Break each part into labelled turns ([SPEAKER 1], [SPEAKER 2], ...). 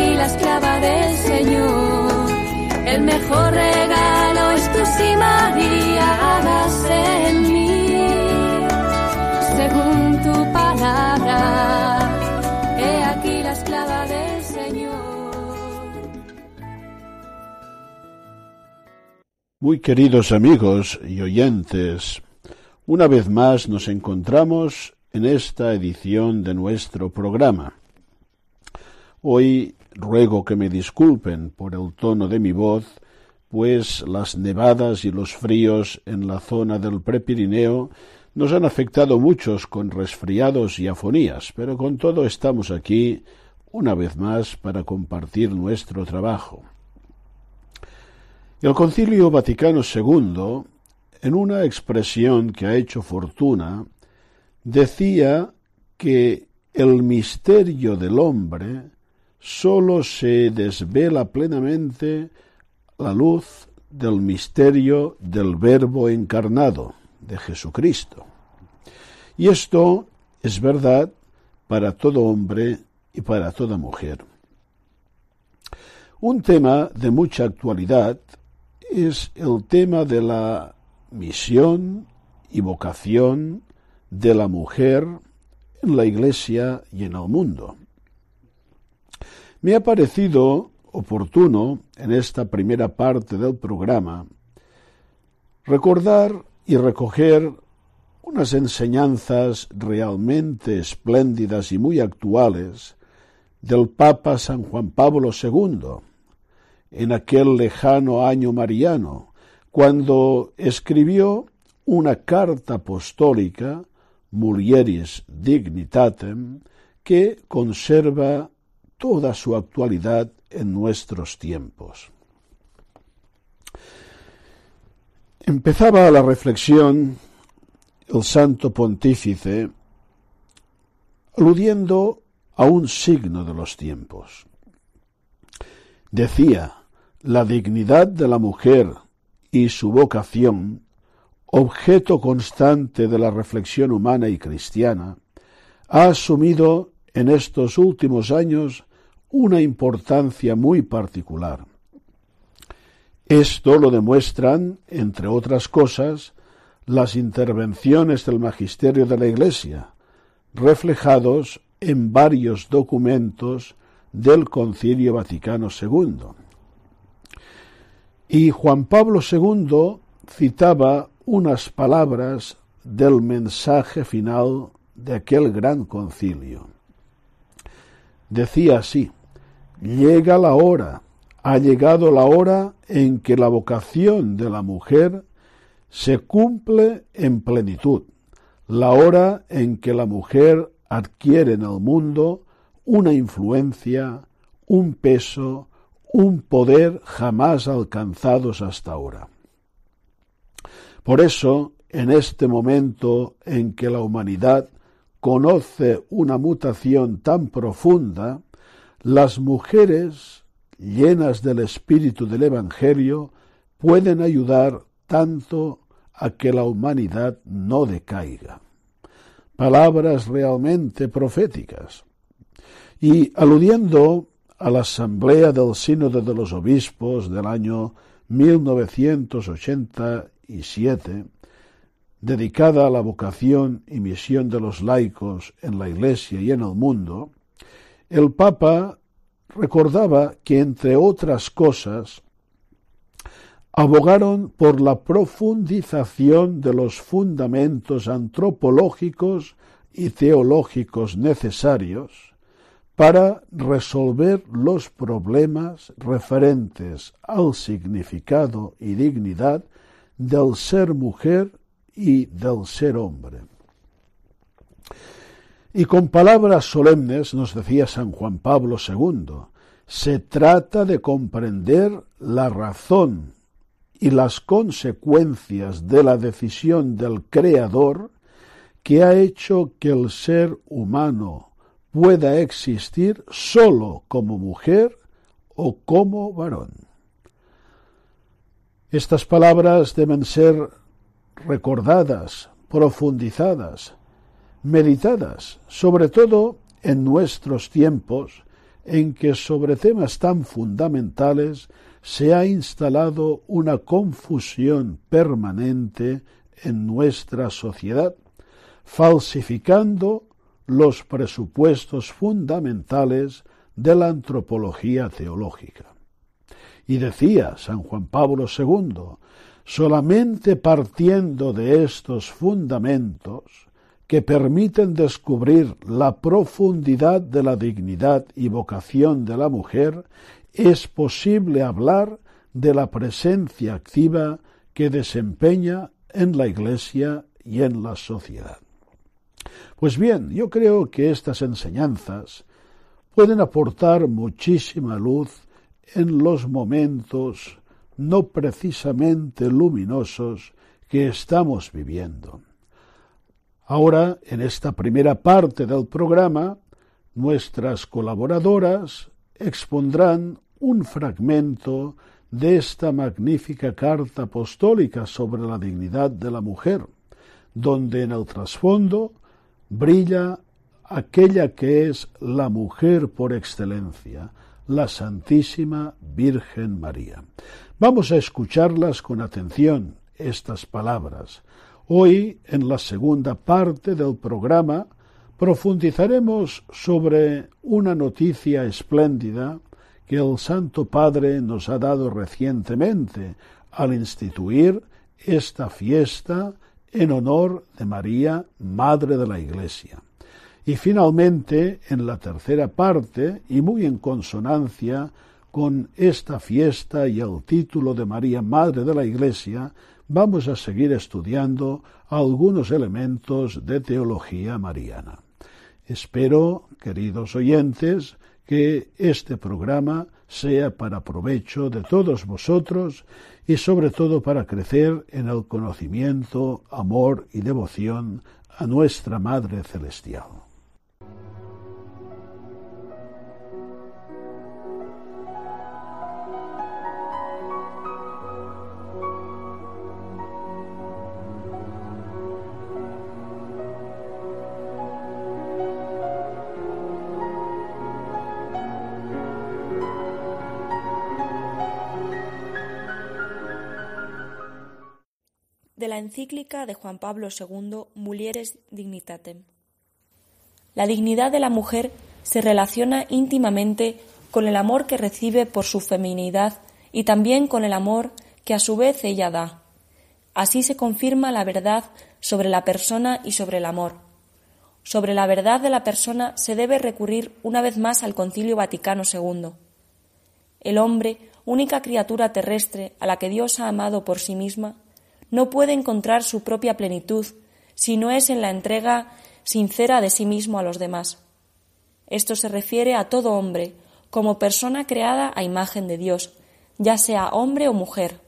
[SPEAKER 1] Aquí la esclava del Señor. El mejor regalo es tu sí, María, hágase en mí. Según tu palabra. He aquí la esclava del Señor.
[SPEAKER 2] Muy queridos amigos y oyentes, una vez más nos encontramos en esta edición de nuestro programa. Hoy ruego que me disculpen por el tono de mi voz, pues las nevadas y los fríos en la zona del Prepirineo nos han afectado muchos con resfriados y afonías, pero con todo estamos aquí una vez más para compartir nuestro trabajo. El Concilio Vaticano II, en una expresión que ha hecho fortuna, decía que el misterio del hombre sólo se desvela plenamente la luz del misterio del Verbo encarnado, de Jesucristo. Y esto es verdad para todo hombre y para toda mujer. Un tema de mucha actualidad es el tema de la misión y vocación de la mujer en la Iglesia y en el mundo. Me ha parecido oportuno en esta primera parte del programa recordar y recoger unas enseñanzas realmente espléndidas y muy actuales del Papa San Juan Pablo II en aquel lejano año mariano, cuando escribió una carta apostólica, Mulieris Dignitatem, que conserva toda su actualidad en nuestros tiempos. Empezaba la reflexión el santo pontífice aludiendo a un signo de los tiempos. Decía, la dignidad de la mujer y su vocación, objeto constante de la reflexión humana y cristiana, ha asumido en estos últimos años una importancia muy particular. Esto lo demuestran, entre otras cosas, las intervenciones del magisterio de la Iglesia, reflejados en varios documentos del Concilio Vaticano II. Y Juan Pablo II citaba unas palabras del mensaje final de aquel gran concilio. Decía así, llega la hora, ha llegado la hora en que la vocación de la mujer se cumple en plenitud, la hora en que la mujer adquiere en el mundo una influencia, un peso, un poder jamás alcanzados hasta ahora. Por eso, en este momento en que la humanidad conoce una mutación tan profunda, las mujeres, llenas del espíritu del Evangelio, pueden ayudar tanto a que la humanidad no decaiga. Palabras realmente proféticas. Y aludiendo a la Asamblea del Sínodo de los Obispos del año 1987, dedicada a la vocación y misión de los laicos en la Iglesia y en el mundo, el Papa recordaba que, entre otras cosas, abogaron por la profundización de los fundamentos antropológicos y teológicos necesarios para resolver los problemas referentes al significado y dignidad del ser mujer y del ser hombre. Y con palabras solemnes nos decía San Juan Pablo II, se trata de comprender la razón y las consecuencias de la decisión del Creador que ha hecho que el ser humano pueda existir sólo como mujer o como varón. Estas palabras deben ser recordadas, profundizadas, meditadas, sobre todo en nuestros tiempos en que sobre temas tan fundamentales se ha instalado una confusión permanente en nuestra sociedad, falsificando los presupuestos fundamentales de la antropología teológica. Y decía San Juan Pablo II, solamente partiendo de estos fundamentos, que permiten descubrir la profundidad de la dignidad y vocación de la mujer, es posible hablar de la presencia activa que desempeña en la Iglesia y en la sociedad. Pues bien, yo creo que estas enseñanzas pueden aportar muchísima luz en los momentos no precisamente luminosos que estamos viviendo. Ahora, en esta primera parte del programa, nuestras colaboradoras expondrán un fragmento de esta magnífica carta apostólica sobre la dignidad de la mujer, donde en el trasfondo brilla aquella que es la mujer por excelencia, la Santísima Virgen María. Vamos a escucharlas con atención, estas palabras, Hoy, en la segunda parte del programa, profundizaremos sobre una noticia espléndida que el Santo Padre nos ha dado recientemente al instituir esta fiesta en honor de María, Madre de la Iglesia. Y finalmente, en la tercera parte, y muy en consonancia con esta fiesta y el título de María, Madre de la Iglesia, vamos a seguir estudiando algunos elementos de teología mariana. Espero, queridos oyentes, que este programa sea para provecho de todos vosotros y sobre todo para crecer en el conocimiento, amor y devoción a nuestra Madre Celestial.
[SPEAKER 3] Encíclica de Juan Pablo II Mulieres Dignitatem. La dignidad de la mujer se relaciona íntimamente con el amor que recibe por su feminidad y también con el amor que a su vez ella da. Así se confirma la verdad sobre la persona y sobre el amor. Sobre la verdad de la persona se debe recurrir una vez más al Concilio Vaticano II. El hombre, única criatura terrestre a la que Dios ha amado por sí misma, no puede encontrar su propia plenitud si no es en la entrega sincera de sí mismo a los demás. Esto se refiere a todo hombre, como persona creada a imagen de Dios, ya sea hombre o mujer.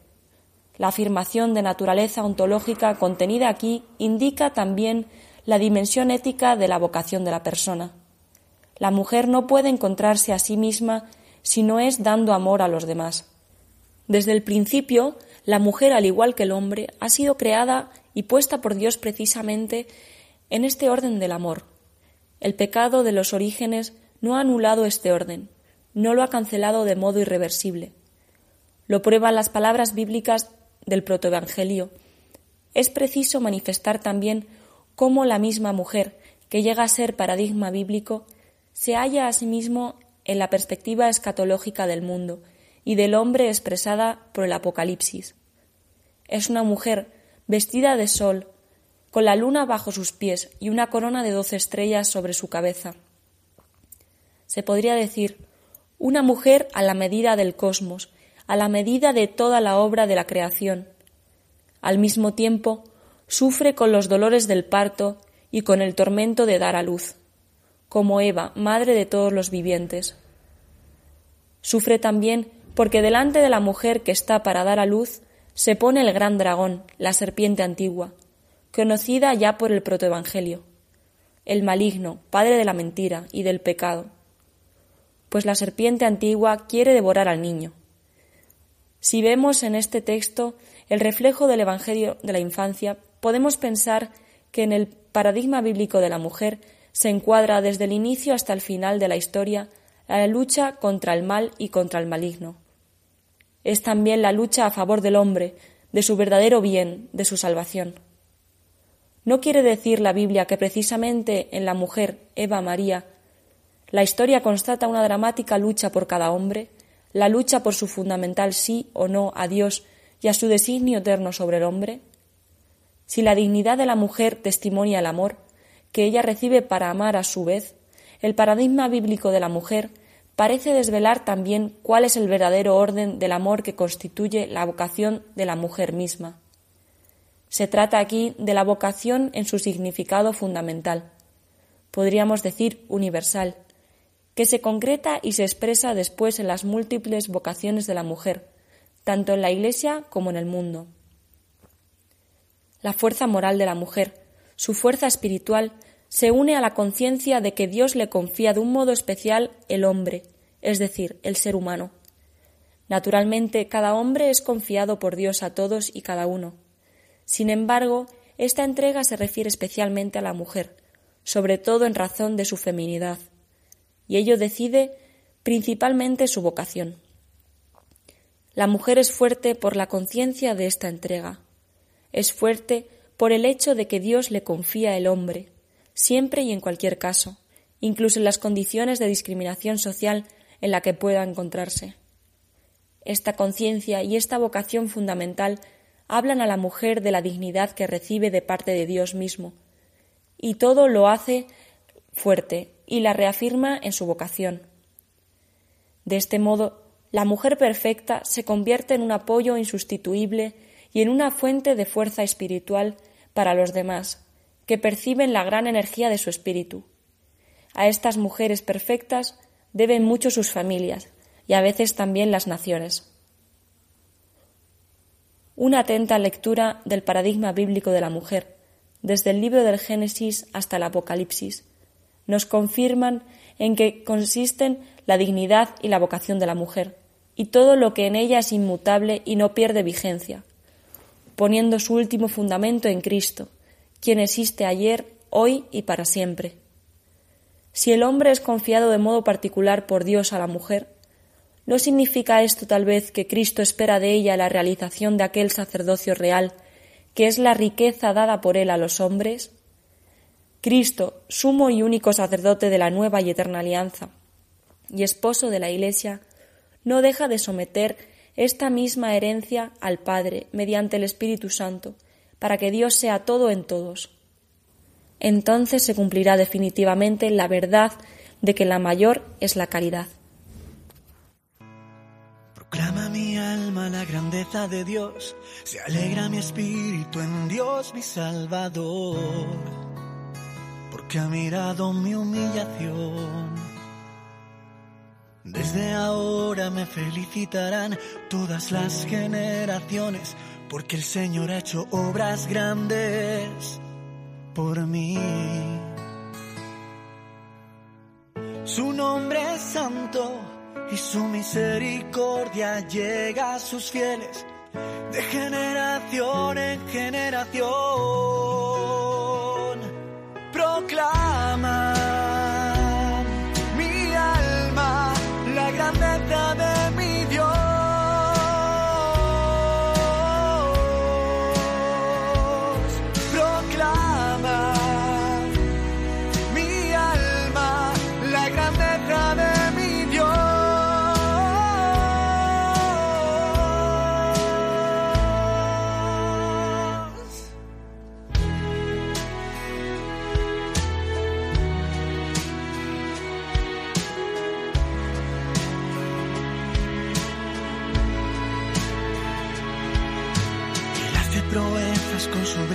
[SPEAKER 3] La afirmación de naturaleza ontológica contenida aquí indica también la dimensión ética de la vocación de la persona. La mujer no puede encontrarse a sí misma si no es dando amor a los demás. Desde el principio, la mujer, al igual que el hombre, ha sido creada y puesta por Dios precisamente en este orden del amor. El pecado de los orígenes no ha anulado este orden, no lo ha cancelado de modo irreversible. Lo prueban las palabras bíblicas del protoevangelio. Es preciso manifestar también cómo la misma mujer, que llega a ser paradigma bíblico, se halla a sí mismo en la perspectiva escatológica del mundo y del hombre expresada por el Apocalipsis. Es una mujer vestida de sol, con la luna bajo sus pies y una corona de doce estrellas sobre su cabeza. Se podría decir una mujer a la medida del cosmos, a la medida de toda la obra de la creación. Al mismo tiempo, sufre con los dolores del parto y con el tormento de dar a luz, como Eva, madre de todos los vivientes. Sufre también porque delante de la mujer que está para dar a luz se pone el gran dragón, la serpiente antigua, conocida ya por el protoevangelio, el maligno, padre de la mentira y del pecado, pues la serpiente antigua quiere devorar al niño. Si vemos en este texto el reflejo del Evangelio de la infancia, podemos pensar que en el paradigma bíblico de la mujer se encuadra desde el inicio hasta el final de la historia la lucha contra el mal y contra el maligno. Es también la lucha a favor del hombre, de su verdadero bien, de su salvación. No quiere decir la Biblia que precisamente en la mujer, Eva María, la historia constata una dramática lucha por cada hombre, la lucha por su fundamental sí o no a Dios y a su designio eterno sobre el hombre? Si la dignidad de la mujer testimonia el amor, que ella recibe para amar a su vez, el paradigma bíblico de la mujer parece desvelar también cuál es el verdadero orden del amor que constituye la vocación de la mujer misma. Se trata aquí de la vocación en su significado fundamental, podríamos decir universal, que se concreta y se expresa después en las múltiples vocaciones de la mujer, tanto en la Iglesia como en el mundo. La fuerza moral de la mujer, su fuerza espiritual, se une a la conciencia de que Dios le confía de un modo especial el hombre, es decir, el ser humano. Naturalmente, cada hombre es confiado por Dios a todos y cada uno. Sin embargo, esta entrega se refiere especialmente a la mujer, sobre todo en razón de su feminidad, y ello decide principalmente su vocación. La mujer es fuerte por la conciencia de esta entrega. Es fuerte por el hecho de que Dios le confía el hombre, siempre y en cualquier caso, incluso en las condiciones de discriminación social en la que pueda encontrarse. Esta conciencia y esta vocación fundamental hablan a la mujer de la dignidad que recibe de parte de Dios mismo, y todo lo hace fuerte y la reafirma en su vocación. De este modo, la mujer perfecta se convierte en un apoyo insustituible y en una fuente de fuerza espiritual para los demás, que perciben la gran energía de su espíritu. A estas mujeres perfectas deben mucho sus familias y a veces también las naciones. Una atenta lectura del paradigma bíblico de la mujer, desde el libro del Génesis hasta el Apocalipsis, nos confirman en que consisten la dignidad y la vocación de la mujer, y todo lo que en ella es inmutable y no pierde vigencia, poniendo su último fundamento en Cristo, quien existe ayer, hoy y para siempre. Si el hombre es confiado de modo particular por Dios a la mujer, ¿no significa esto tal vez que Cristo espera de ella la realización de aquel sacerdocio real, que es la riqueza dada por él a los hombres? Cristo, sumo y único sacerdote de la nueva y eterna alianza, y esposo de la Iglesia, no deja de someter esta misma herencia al Padre mediante el Espíritu Santo, para que Dios sea todo en todos entonces se cumplirá definitivamente la verdad de que la mayor es la caridad.
[SPEAKER 4] Proclama mi alma la grandeza de Dios, se alegra mi espíritu en Dios mi Salvador, porque ha mirado mi humillación. Desde ahora me felicitarán todas las generaciones, porque el Señor ha hecho obras grandes por mí. Su nombre es santo y su misericordia llega a sus fieles de generación en generación. Proclama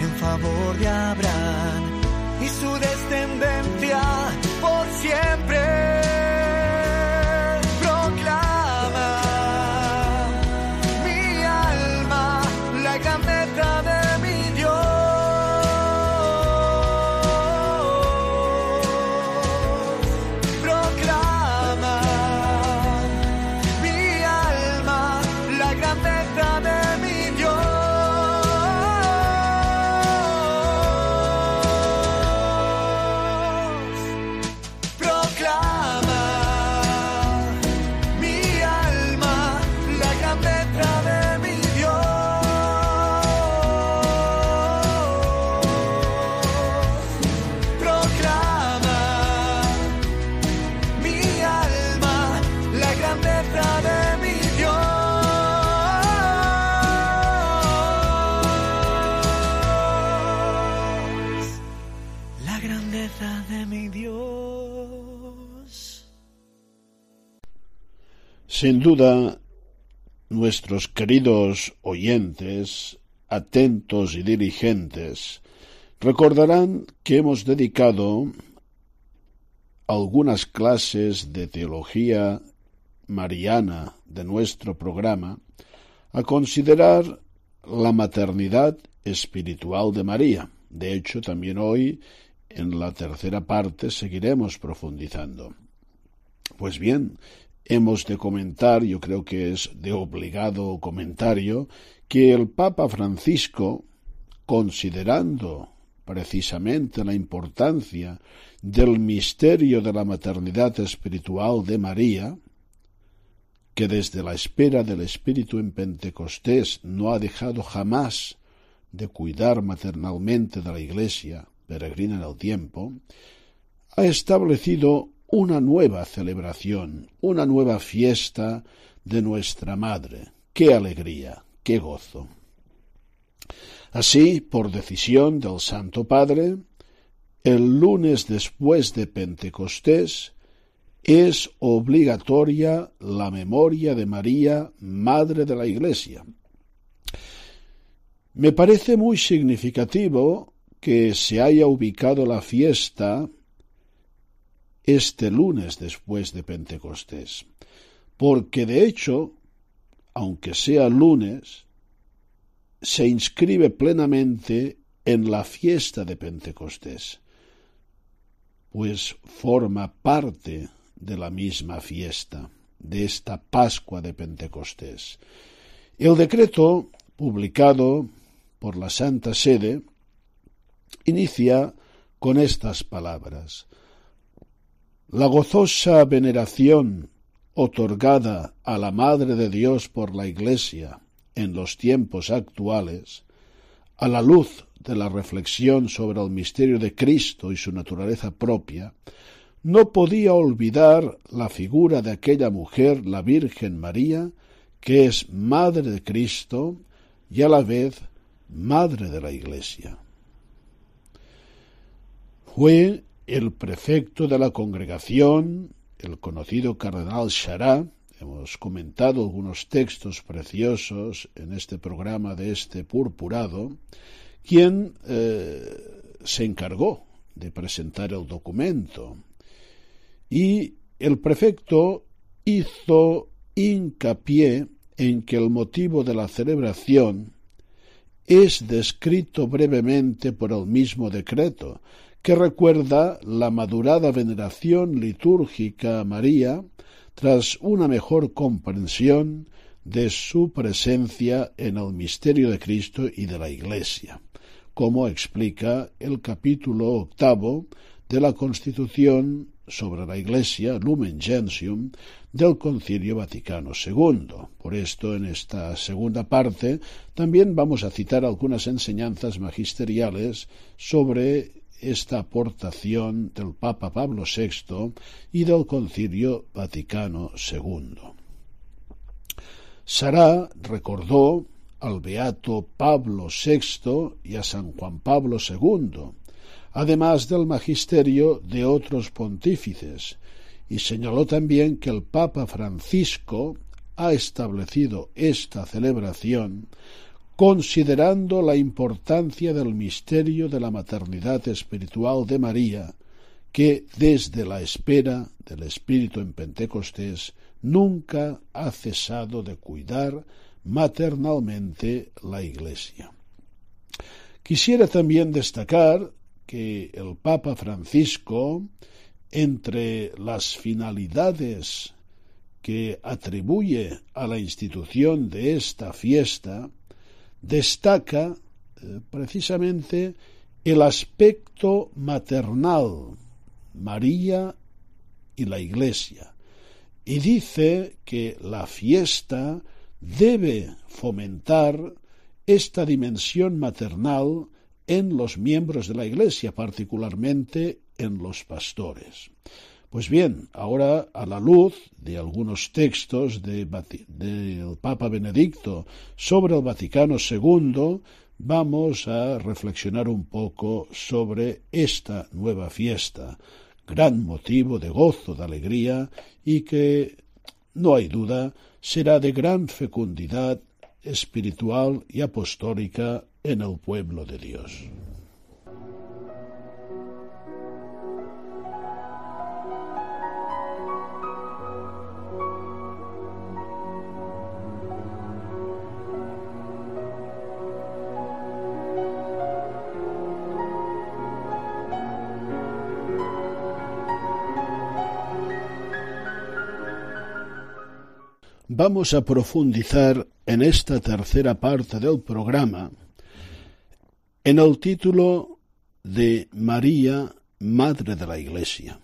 [SPEAKER 4] en favor de Abraham y su descendencia por siempre.
[SPEAKER 2] Sin duda, nuestros queridos oyentes, atentos y diligentes, recordarán que hemos dedicado algunas clases de teología mariana de nuestro programa a considerar la maternidad espiritual de María. De hecho, también hoy, en la tercera parte, seguiremos profundizando. Pues bien, hemos de comentar, yo creo que es de obligado comentario, que el Papa Francisco, considerando precisamente la importancia del misterio de la maternidad espiritual de María, que desde la espera del Espíritu en Pentecostés no ha dejado jamás de cuidar maternalmente de la Iglesia, peregrina en el tiempo, ha establecido una nueva celebración, una nueva fiesta de nuestra Madre. ¡Qué alegría! ¡Qué gozo! Así, por decisión del Santo Padre, el lunes después de Pentecostés es obligatoria la memoria de María, Madre de la Iglesia. Me parece muy significativo que se haya ubicado la fiesta este lunes después de Pentecostés, porque de hecho, aunque sea lunes, se inscribe plenamente en la fiesta de Pentecostés, pues forma parte de la misma fiesta, de esta Pascua de Pentecostés. El decreto, publicado por la Santa Sede, inicia con estas palabras la gozosa veneración otorgada a la Madre de Dios por la Iglesia en los tiempos actuales, a la luz de la reflexión sobre el misterio de Cristo y su naturaleza propia, no podía olvidar la figura de aquella mujer, la Virgen María, que es Madre de Cristo y a la vez Madre de la Iglesia. Fue el prefecto de la congregación, el conocido cardenal Chará, hemos comentado algunos textos preciosos en este programa de este purpurado, quien eh, se encargó de presentar el documento. Y el prefecto hizo hincapié en que el motivo de la celebración es descrito brevemente por el mismo decreto, que recuerda la madurada veneración litúrgica a María tras una mejor comprensión de su presencia en el misterio de Cristo y de la Iglesia, como explica el capítulo octavo de la Constitución sobre la Iglesia, Lumen Gentium, del Concilio Vaticano II. Por esto, en esta segunda parte, también vamos a citar algunas enseñanzas magisteriales sobre esta aportación del Papa Pablo VI y del Concilio Vaticano II. Sará recordó al beato Pablo VI y a San Juan Pablo II, además del magisterio de otros pontífices, y señaló también que el Papa Francisco ha establecido esta celebración considerando la importancia del misterio de la maternidad espiritual de María, que desde la espera del Espíritu en Pentecostés nunca ha cesado de cuidar maternalmente la Iglesia. Quisiera también destacar que el Papa Francisco, entre las finalidades que atribuye a la institución de esta fiesta, destaca eh, precisamente el aspecto maternal, María y la Iglesia, y dice que la fiesta debe fomentar esta dimensión maternal en los miembros de la Iglesia, particularmente en los pastores. Pues bien, ahora a la luz de algunos textos del Papa Benedicto sobre el Vaticano II, vamos a reflexionar un poco sobre esta nueva fiesta, gran motivo de gozo, de alegría y que, no hay duda, será de gran fecundidad espiritual y apostólica en el pueblo de Dios. Vamos a profundizar en esta tercera parte del programa en el título de María, Madre de la Iglesia.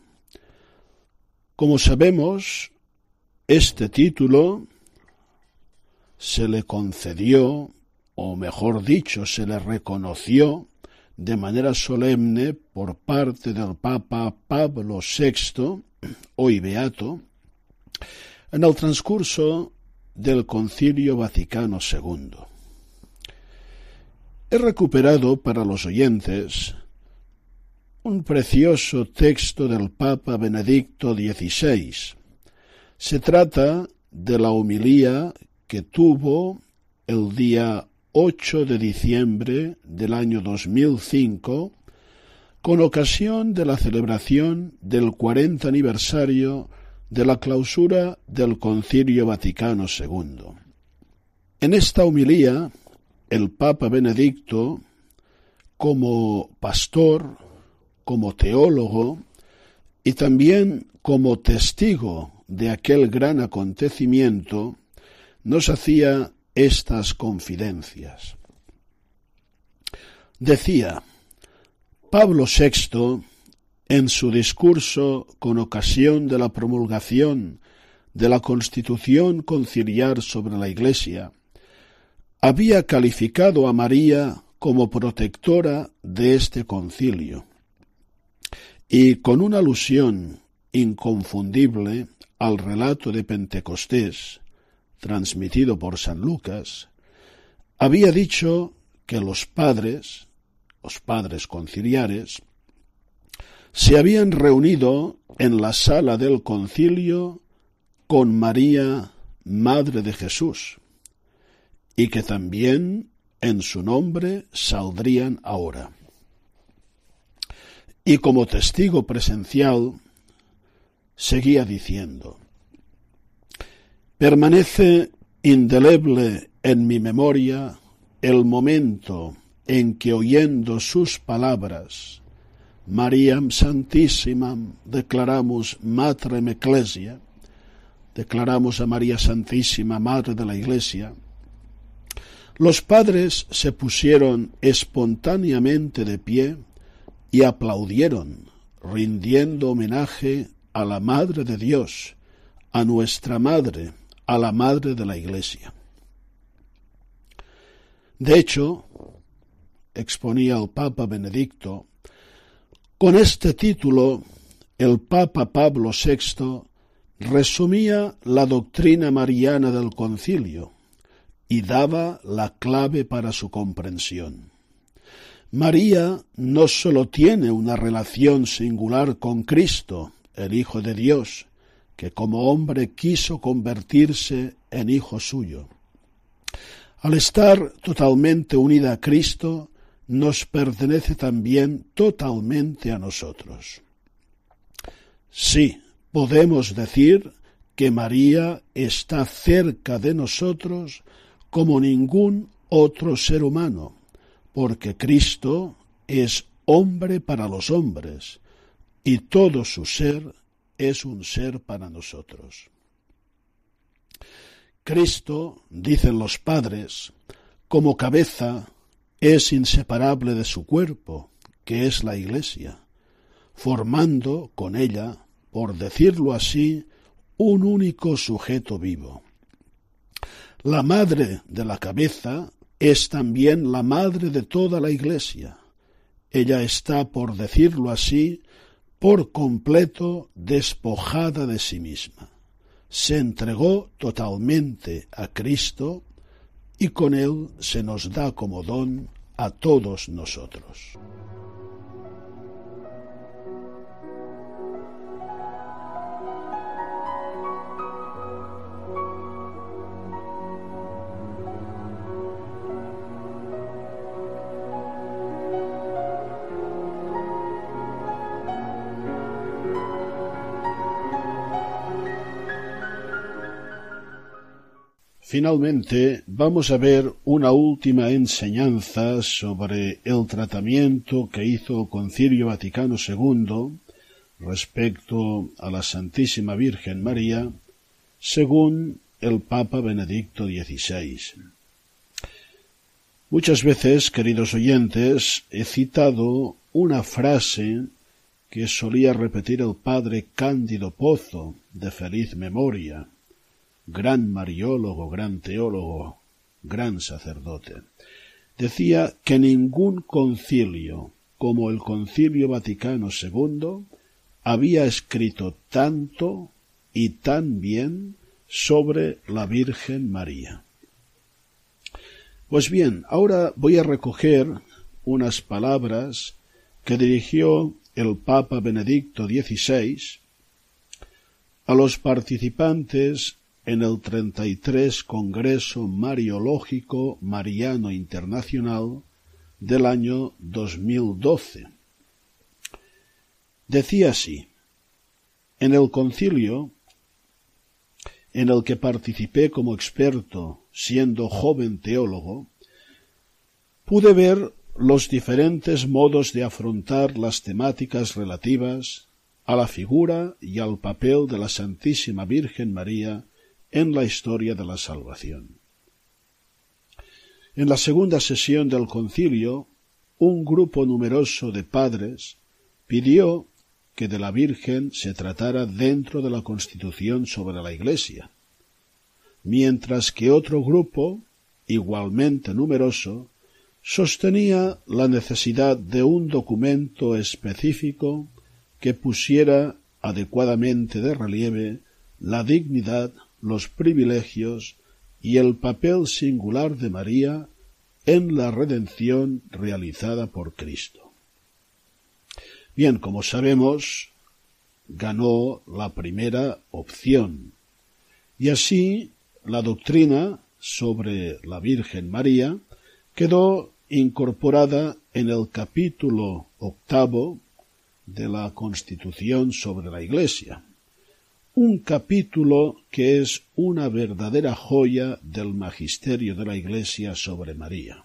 [SPEAKER 2] Como sabemos, este título se le concedió, o mejor dicho, se le reconoció de manera solemne por parte del Papa Pablo VI, hoy beato, en el transcurso del Concilio Vaticano II. He recuperado para los oyentes un precioso texto del Papa Benedicto XVI. Se trata de la homilía que tuvo el día 8 de diciembre del año 2005 con ocasión de la celebración del 40 aniversario de la clausura del Concilio Vaticano II. En esta humilía, el Papa Benedicto, como pastor, como teólogo y también como testigo de aquel gran acontecimiento, nos hacía estas confidencias. Decía, Pablo VI en su discurso con ocasión de la promulgación de la Constitución conciliar sobre la Iglesia, había calificado a María como protectora de este concilio y con una alusión inconfundible al relato de Pentecostés transmitido por San Lucas, había dicho que los padres, los padres conciliares, se habían reunido en la sala del concilio con María, Madre de Jesús, y que también en su nombre saldrían ahora. Y como testigo presencial, seguía diciendo, permanece indeleble en mi memoria el momento en que oyendo sus palabras María Santísima, declaramos Matrem Ecclesia, declaramos a María Santísima, Madre de la Iglesia, los padres se pusieron espontáneamente de pie y aplaudieron, rindiendo homenaje a la Madre de Dios, a nuestra Madre, a la Madre de la Iglesia. De hecho, exponía el Papa Benedicto, Con este título, el Papa Pablo VI resumía la doctrina mariana del concilio y daba la clave para su comprensión. María no sólo tiene una relación singular con Cristo, el Hijo de Dios, que como hombre quiso convertirse en Hijo suyo. Al estar totalmente unida a Cristo, nos pertenece también totalmente a nosotros. Sí, podemos decir que María está cerca de nosotros como ningún otro ser humano, porque Cristo es hombre para los hombres, y todo su ser es un ser para nosotros. Cristo, dicen los padres, como cabeza, es inseparable de su cuerpo, que es la Iglesia, formando con ella, por decirlo así, un único sujeto vivo. La madre de la cabeza es también la madre de toda la Iglesia. Ella está, por decirlo así, por completo despojada de sí misma. Se entregó totalmente a Cristo y con él se nos da como don a todos nosotros. Finalmente, vamos a ver una última enseñanza sobre el tratamiento que hizo el Concilio Vaticano II respecto a la Santísima Virgen María, según el Papa Benedicto XVI. Muchas veces, queridos oyentes, he citado una frase que solía repetir el padre Cándido Pozo, de feliz memoria, gran mariólogo, gran teólogo, gran sacerdote, decía que ningún concilio como el concilio Vaticano II había escrito tanto y tan bien sobre la Virgen María. Pues bien, ahora voy a recoger unas palabras que dirigió el Papa Benedicto XVI a los participantes en el 33 Congreso Mariológico Mariano Internacional del año 2012. Decía así, en el concilio en el que participé como experto siendo joven teólogo, pude ver los diferentes modos de afrontar las temáticas relativas a la figura y al papel de la Santísima Virgen María en la historia de la salvación. En la segunda sesión del concilio, un grupo numeroso de padres pidió que de la Virgen se tratara dentro de la Constitución sobre la Iglesia, mientras que otro grupo, igualmente numeroso, sostenía la necesidad de un documento específico que pusiera adecuadamente de relieve la dignidad los privilegios y el papel singular de María en la redención realizada por Cristo. Bien, como sabemos, ganó la primera opción, y así la doctrina sobre la Virgen María quedó incorporada en el capítulo octavo de la Constitución sobre la Iglesia un capítulo que es una verdadera joya del magisterio de la Iglesia sobre María.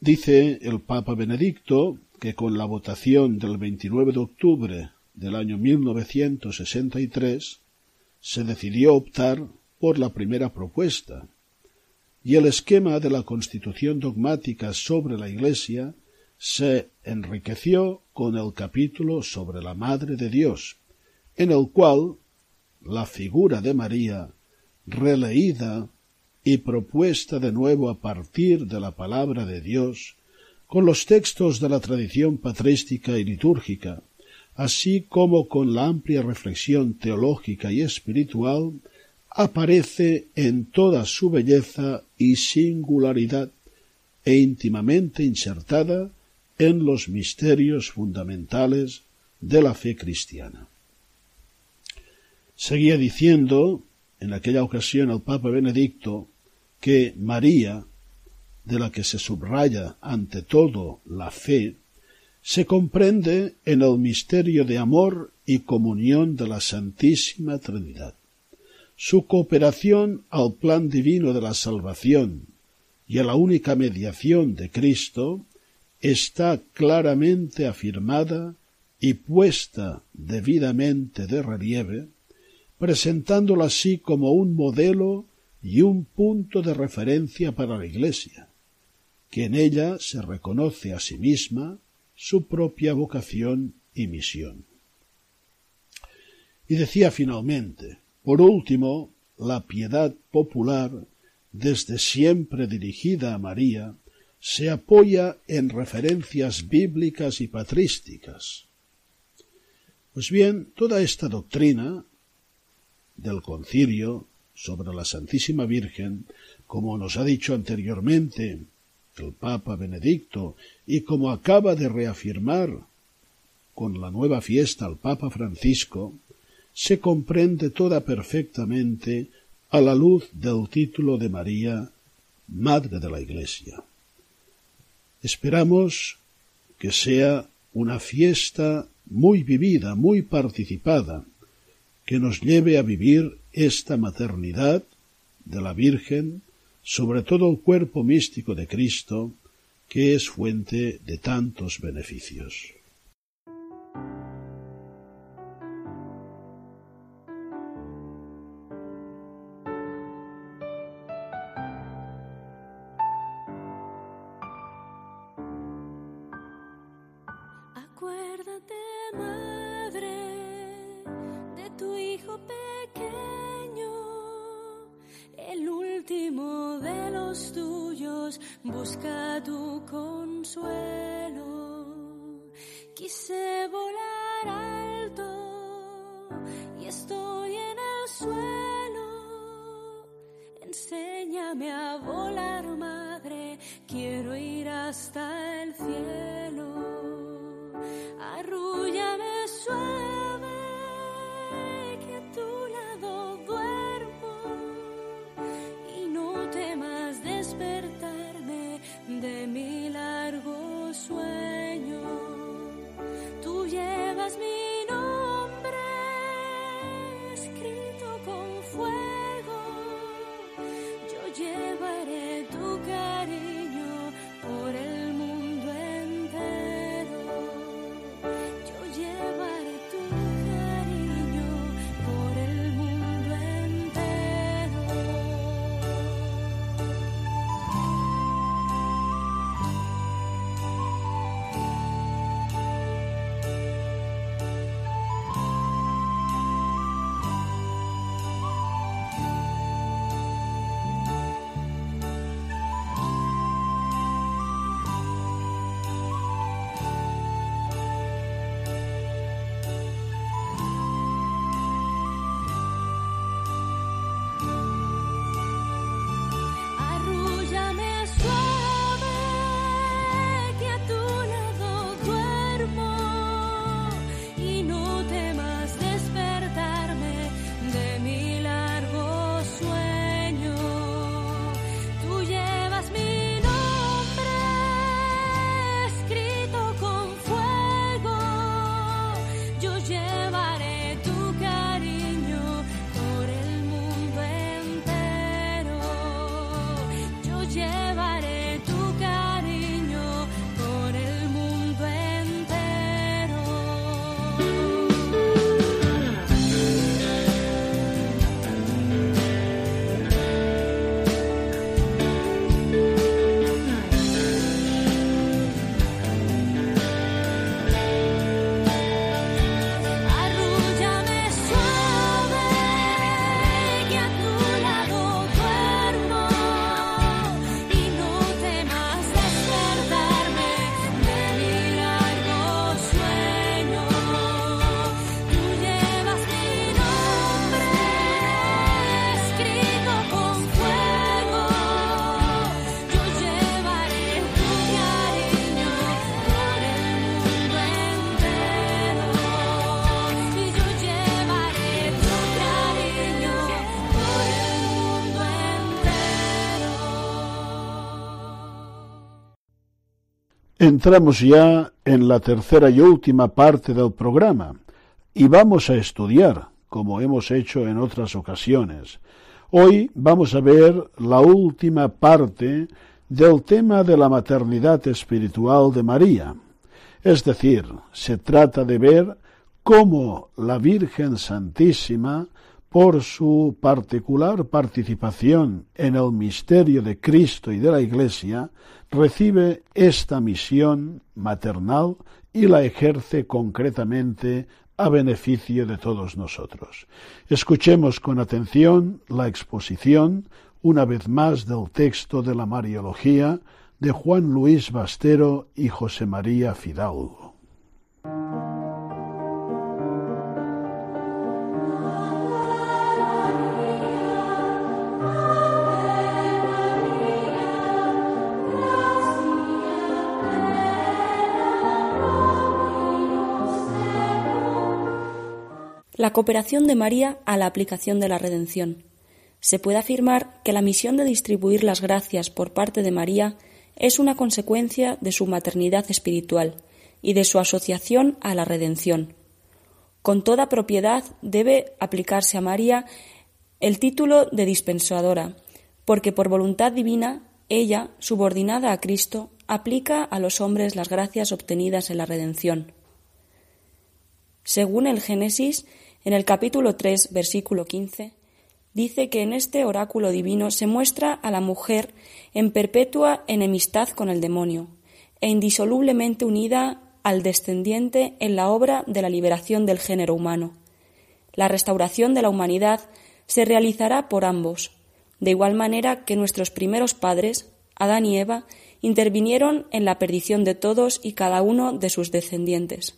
[SPEAKER 2] Dice el Papa Benedicto que con la votación del 29 de octubre del año 1963 se decidió optar por la primera propuesta, y el esquema de la Constitución dogmática sobre la Iglesia se enriqueció con el capítulo sobre la Madre de Dios, en el cual la figura de María, releída y propuesta de nuevo a partir de la palabra de Dios, con los textos de la tradición patrística y litúrgica, así como con la amplia reflexión teológica y espiritual, aparece en toda su belleza y singularidad e íntimamente insertada en los misterios fundamentales de la fe cristiana. Seguía diciendo en aquella ocasión el Papa Benedicto que María, de la que se subraya ante todo la fe, se comprende en el misterio de amor y comunión de la Santísima Trinidad. Su cooperación al plan divino de la salvación y a la única mediación de Cristo está claramente afirmada y puesta debidamente de relieve, presentándola así como un modelo y un punto de referencia para la Iglesia, que en ella se reconoce a sí misma su propia vocación y misión. Y decía finalmente, por último, la piedad popular, desde siempre dirigida a María, se apoya en referencias bíblicas y patrísticas. Pues bien, toda esta doctrina del concilio sobre la Santísima Virgen, como nos ha dicho anteriormente el Papa Benedicto y como acaba de reafirmar con la nueva fiesta al Papa Francisco, se comprende toda perfectamente a la luz del título de María, Madre de la Iglesia. Esperamos que sea una fiesta muy vivida, muy participada, que nos lleve a vivir esta maternidad de la Virgen sobre todo el cuerpo místico de Cristo, que es fuente de tantos beneficios. Entramos ya en la tercera y última parte del programa y vamos a estudiar, como hemos hecho en otras ocasiones. Hoy vamos a ver la última parte del tema de la maternidad espiritual de María. Es decir, se trata de ver cómo la Virgen Santísima por su particular participación en el misterio de Cristo y de la Iglesia, recibe esta misión maternal y la ejerce concretamente a beneficio de todos nosotros. Escuchemos con atención la exposición, una vez más, del texto de la Mariología de Juan Luis Bastero y José María Fidalgo.
[SPEAKER 3] La cooperación de María a la aplicación de la redención. Se puede afirmar que la misión de distribuir las gracias por parte de María es una consecuencia de su maternidad espiritual y de su asociación a la redención. Con toda propiedad debe aplicarse a María el título de dispensadora, porque por voluntad divina ella, subordinada a Cristo, aplica a los hombres las gracias obtenidas en la redención. Según el Génesis, en el capítulo 3, versículo 15, dice que en este oráculo divino se muestra a la mujer en perpetua enemistad con el demonio e indisolublemente unida al descendiente en la obra de la liberación del género humano. La restauración de la humanidad se realizará por ambos, de igual manera que nuestros primeros padres, Adán y Eva, intervinieron en la perdición de todos y cada uno de sus descendientes.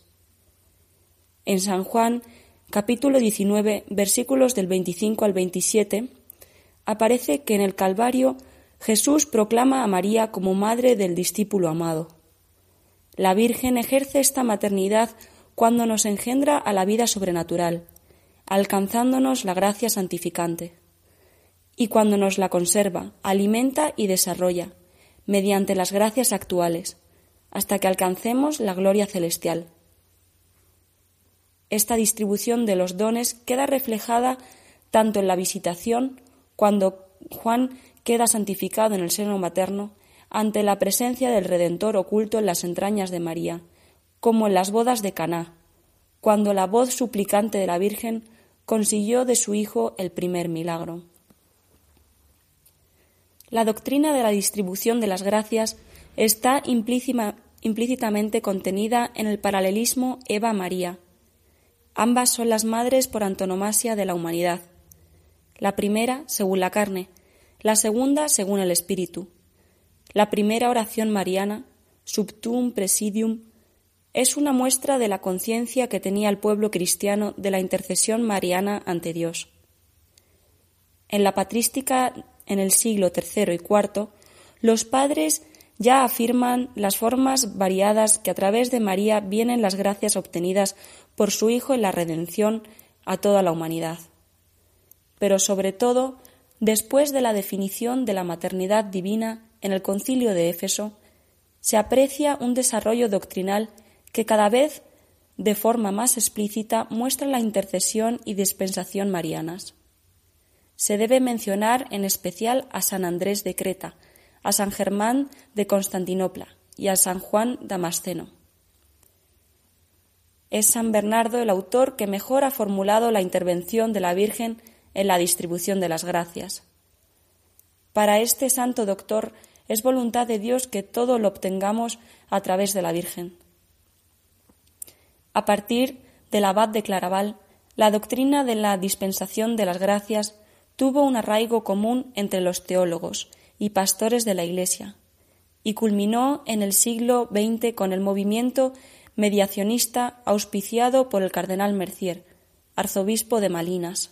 [SPEAKER 3] En San Juan capítulo 19, versículos del 25 al 27, aparece que en el Calvario Jesús proclama a María como madre del discípulo amado. La Virgen ejerce esta maternidad cuando nos engendra a la vida sobrenatural, alcanzándonos la gracia santificante, y cuando nos la conserva, alimenta y desarrolla, mediante las gracias actuales, hasta que alcancemos la gloria celestial. Esta distribución de los dones queda reflejada tanto en la visitación, cuando Juan queda santificado en el seno materno, ante la presencia del Redentor oculto en las entrañas de María, como en las bodas de Caná, cuando la voz suplicante de la Virgen consiguió de su Hijo el primer milagro. La doctrina de la distribución de las gracias está implícitamente contenida en el paralelismo Eva-María, Ambas son las madres por antonomasia de la humanidad. La primera según la carne, la segunda según el espíritu. La primera oración mariana, subtum presidium, es una muestra de la conciencia que tenía el pueblo cristiano de la intercesión mariana ante Dios. En la patrística en el siglo III y IV, los padres ya afirman las formas variadas que a través de María vienen las gracias obtenidas por su Hijo en la redención a toda la humanidad. Pero sobre todo, después de la definición de la maternidad divina en el concilio de Éfeso, se aprecia un desarrollo doctrinal que cada vez de forma más explícita muestra la intercesión y dispensación marianas. Se debe mencionar en especial a San Andrés de Creta, a San Germán de Constantinopla y a San Juan Damasceno. Es San Bernardo el autor que mejor ha formulado la intervención de la Virgen en la distribución de las gracias. Para este santo doctor es voluntad de Dios que todo lo obtengamos a través de la Virgen. A partir del abad de Claraval, la doctrina de la dispensación de las gracias tuvo un arraigo común entre los teólogos y pastores de la Iglesia, y culminó en el siglo XX con el movimiento mediacionista auspiciado por el cardenal Mercier, arzobispo de Malinas.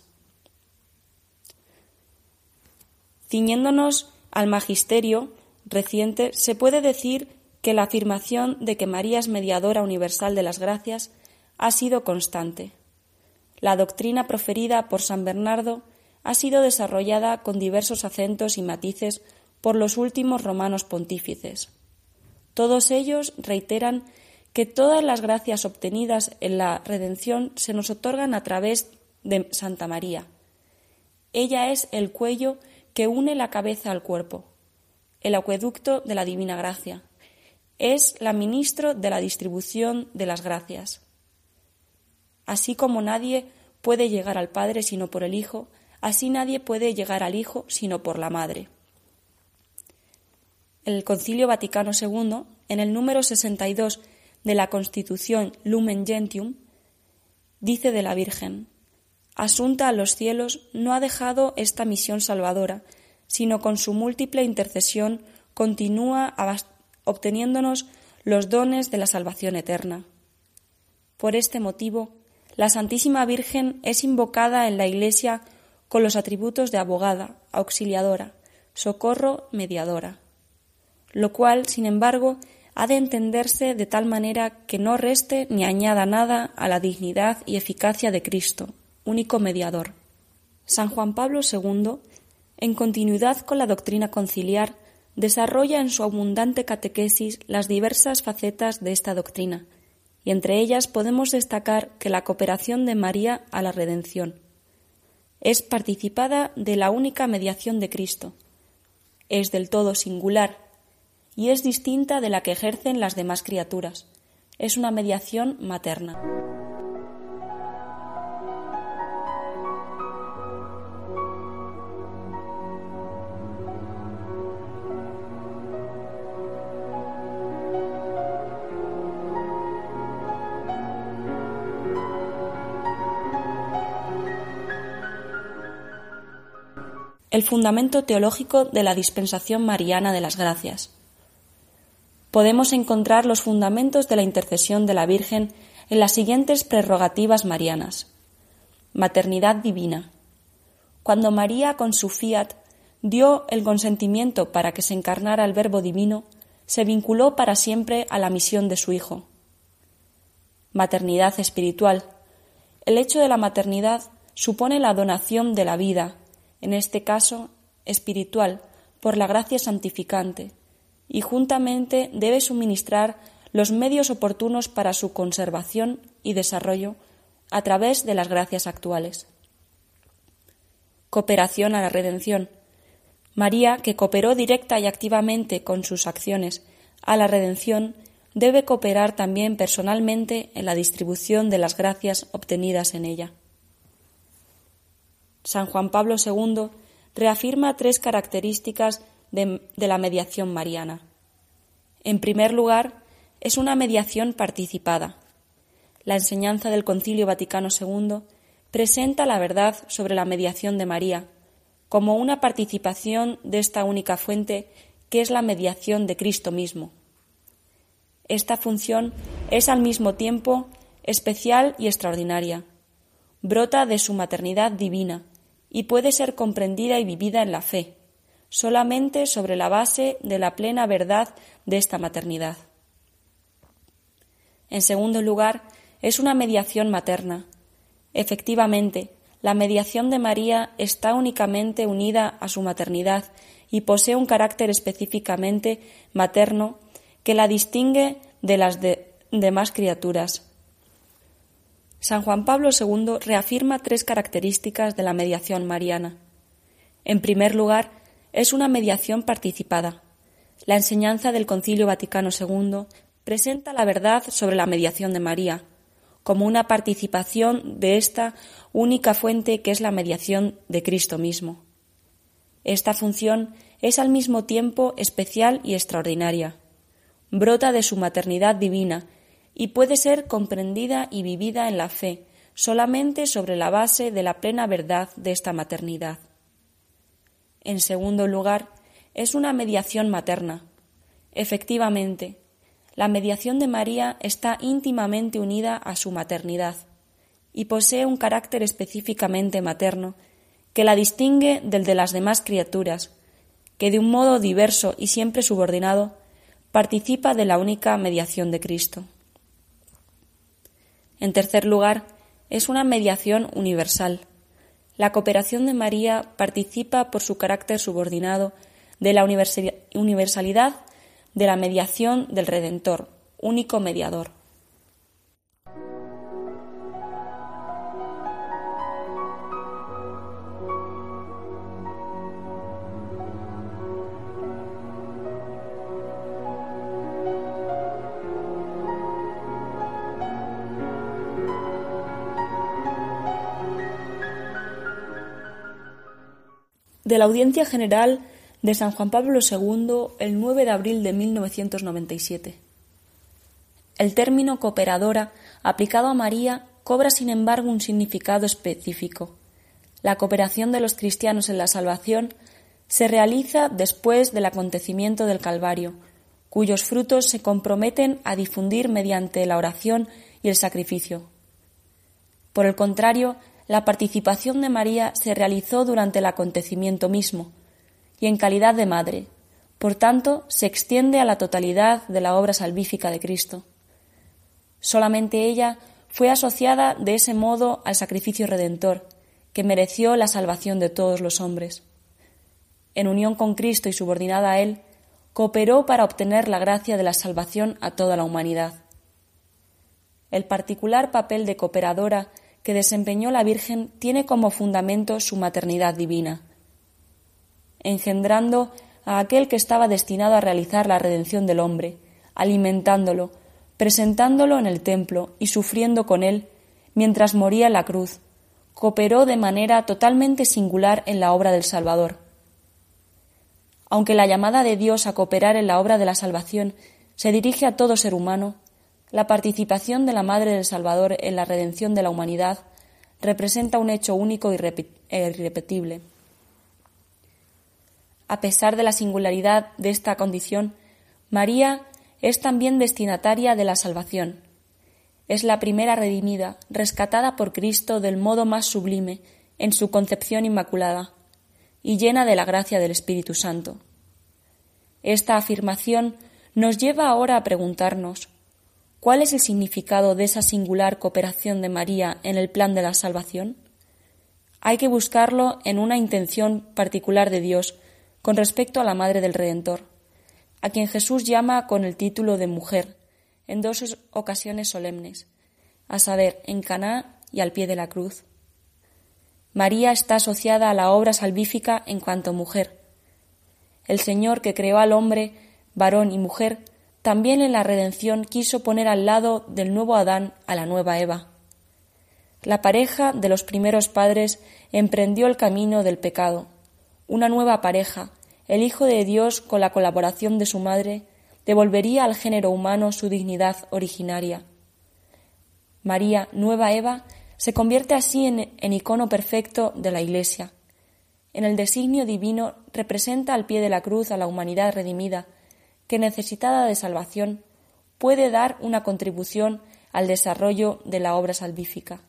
[SPEAKER 3] Ciñéndonos al magisterio reciente, se puede decir que la afirmación de que María es mediadora universal de las gracias ha sido constante. La doctrina proferida por San Bernardo ha sido desarrollada con diversos acentos y matices por los últimos romanos pontífices. Todos ellos reiteran que todas las gracias obtenidas en la redención se nos otorgan a través de Santa María. Ella es el cuello que une la cabeza al cuerpo, el acueducto de la divina gracia. Es la ministro de la distribución de las gracias. Así como nadie puede llegar al Padre sino por el Hijo, así nadie puede llegar al Hijo sino por la Madre. El Concilio Vaticano II, en el número 62 de la Constitución Lumen Gentium, dice de la Virgen, Asunta a los cielos, no ha dejado esta misión salvadora, sino con su múltiple intercesión continúa obteniéndonos los dones de la salvación eterna. Por este motivo, la Santísima Virgen es invocada en la Iglesia con los atributos de abogada, auxiliadora, socorro, mediadora, lo cual, sin embargo, ha de entenderse de tal manera que no reste ni añada nada a la dignidad y eficacia de Cristo, único mediador. San Juan Pablo II, en continuidad con la doctrina conciliar, desarrolla en su abundante catequesis las diversas facetas de esta doctrina, y entre ellas podemos destacar que la cooperación de María a la redención es participada de la única mediación de Cristo, es del todo singular y es distinta de la que ejercen las demás criaturas. Es una mediación materna. el fundamento teológico de la dispensación mariana de las gracias podemos encontrar los fundamentos de la intercesión de la Virgen en las siguientes prerrogativas marianas. Maternidad divina. Cuando María con su fiat dio el consentimiento para que se encarnara el Verbo divino, se vinculó para siempre a la misión de su Hijo. Maternidad espiritual. El hecho de la maternidad supone la donación de la vida, en este caso espiritual, por la gracia santificante, y juntamente debe suministrar los medios oportunos para su conservación y desarrollo a través de las gracias actuales. Cooperación a la redención. María, que cooperó directa y activamente con sus acciones a la redención, debe cooperar también personalmente en la distribución de las gracias obtenidas en ella. San Juan Pablo II reafirma tres características de, la mediación mariana. En primer lugar, es una mediación participada. La enseñanza del Concilio Vaticano II presenta la verdad sobre la mediación de María como una participación de esta única fuente que es la mediación de Cristo mismo. Esta función es al mismo tiempo especial y extraordinaria. Brota de su maternidad divina y puede ser comprendida y vivida en la fe solamente sobre la base de la plena verdad de esta maternidad. En segundo lugar, es una mediación materna. Efectivamente, la mediación de María está únicamente unida a su maternidad y posee un carácter específicamente materno que la distingue de las demás criaturas. San Juan Pablo II reafirma tres características de la mediación mariana. En primer lugar, es una mediación participada. La enseñanza del Concilio Vaticano II presenta la verdad sobre la mediación de María, como una participación de esta única fuente que es la mediación de Cristo mismo. Esta función es al mismo tiempo especial y extraordinaria. Brota de su maternidad divina y puede ser comprendida y vivida en la fe solamente sobre la base de la plena verdad de esta maternidad. En segundo lugar, es una mediación materna. Efectivamente, la mediación de María está íntimamente unida a su maternidad y posee un carácter específicamente materno que la distingue del de las demás criaturas, que de un modo diverso y siempre subordinado participa de la única mediación de Cristo. En tercer lugar, es una mediación universal. La cooperación de María participa por su carácter subordinado de la universalidad de la mediación del Redentor, único mediador. De la Audiencia General de San Juan Pablo II el 9 de abril de 1997. El término cooperadora aplicado a María cobra sin embargo un significado específico. La cooperación de los cristianos en la salvación se realiza después del acontecimiento del Calvario, cuyos frutos se comprometen a difundir mediante la oración y el sacrificio. Por el contrario, la participación de María se realizó durante el acontecimiento mismo y en calidad de madre, por tanto, se extiende a la totalidad de la obra salvífica de Cristo. Solamente ella fue asociada de ese modo al sacrificio redentor, que mereció la salvación de todos los hombres. En unión con Cristo y subordinada a Él, cooperó para obtener la gracia de la salvación a toda la humanidad. El particular papel de cooperadora que desempeñó la Virgen tiene como fundamento su maternidad divina, engendrando a aquel que estaba destinado a realizar la redención del hombre, alimentándolo, presentándolo en el templo y sufriendo con él mientras moría en la cruz, cooperó de manera totalmente singular en la obra del Salvador. Aunque la llamada de Dios a cooperar en la obra de la salvación se dirige a todo ser humano, la participación de la Madre del Salvador en la redención de la humanidad representa un hecho único e irrepetible. A pesar de la singularidad de esta condición, María es también destinataria de la salvación. Es la primera redimida, rescatada por Cristo del modo más sublime en su concepción inmaculada y llena de la gracia del Espíritu Santo. Esta afirmación nos lleva ahora a preguntarnos ¿Cuál es el significado de esa singular cooperación de María en el plan de la salvación? Hay que buscarlo en una intención particular de Dios con respecto a la Madre del Redentor, a quien Jesús llama con el título de mujer en dos ocasiones solemnes, a saber, en Caná y al pie de la cruz. María está asociada a la obra salvífica en cuanto mujer. El Señor que creó al hombre, varón y mujer, también en la redención quiso poner al lado del nuevo Adán a la nueva Eva. La pareja de los primeros padres emprendió el camino del pecado. Una nueva pareja, el Hijo de Dios con la colaboración de su madre, devolvería al género humano su dignidad originaria. María, nueva Eva, se convierte así en, icono perfecto de la Iglesia. En el designio divino representa al pie de la cruz a la humanidad redimida, que necesitada de salvación puede dar una contribución al desarrollo de la obra salvífica.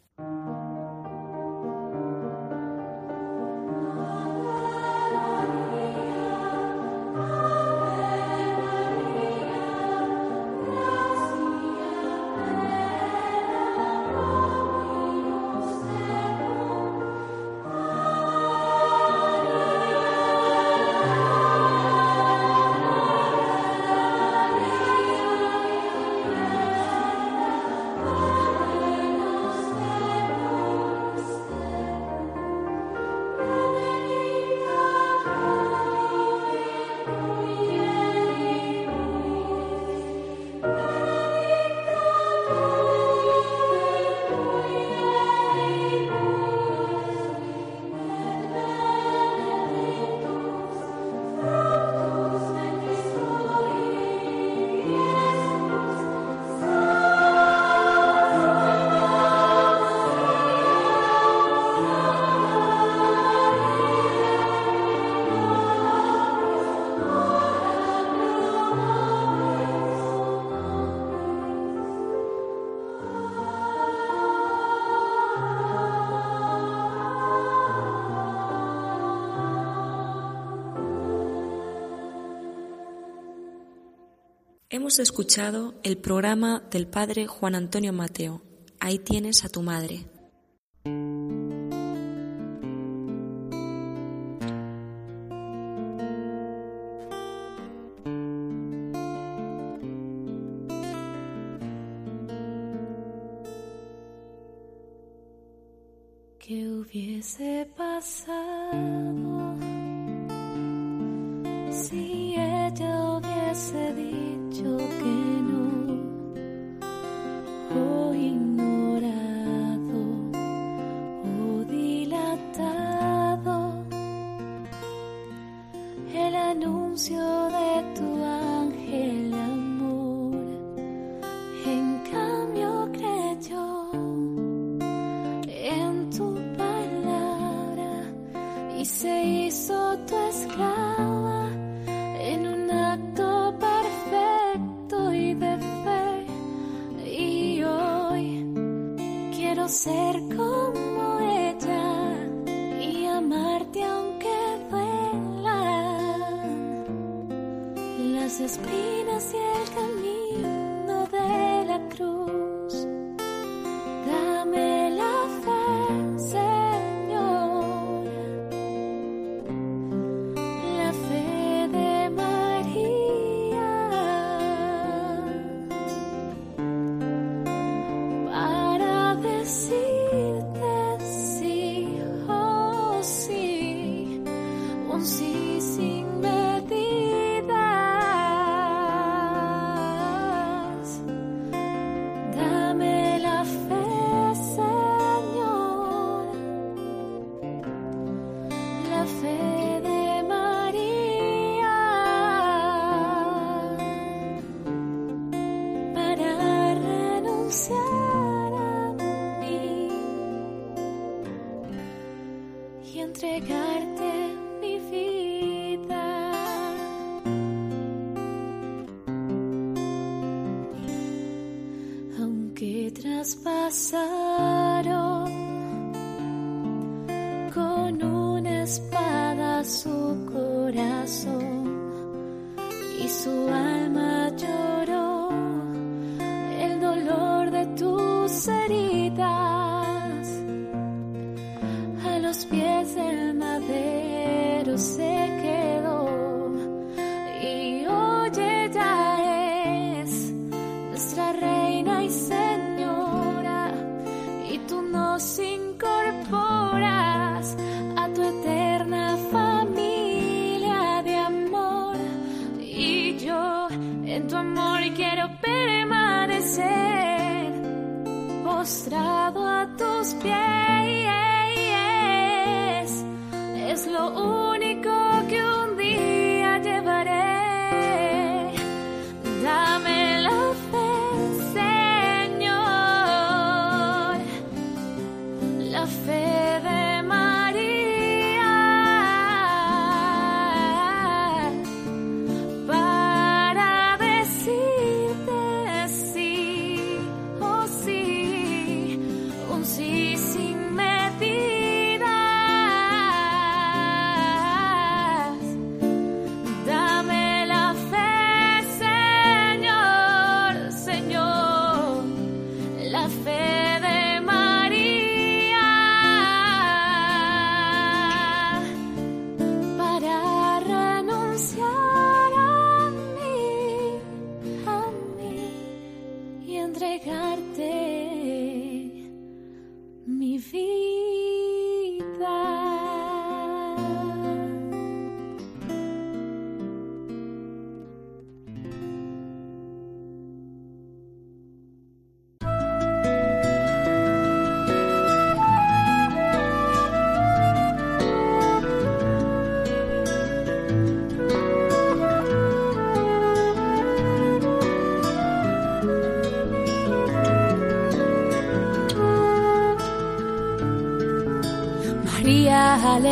[SPEAKER 3] Hemos escuchado el programa del padre Juan Antonio Mateo. Ahí tienes a tu madre.
[SPEAKER 1] ¿Qué hubiese pasado si ella hubiese dicho? entregarte mi vida. Aunque traspasar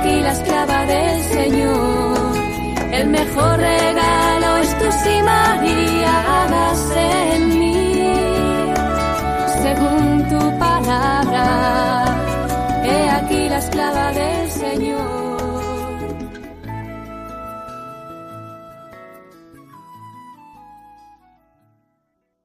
[SPEAKER 1] Aquí la esclava del Señor. El mejor regalo es tu si María hagas en mí, según tu palabra. He aquí la esclava del Señor.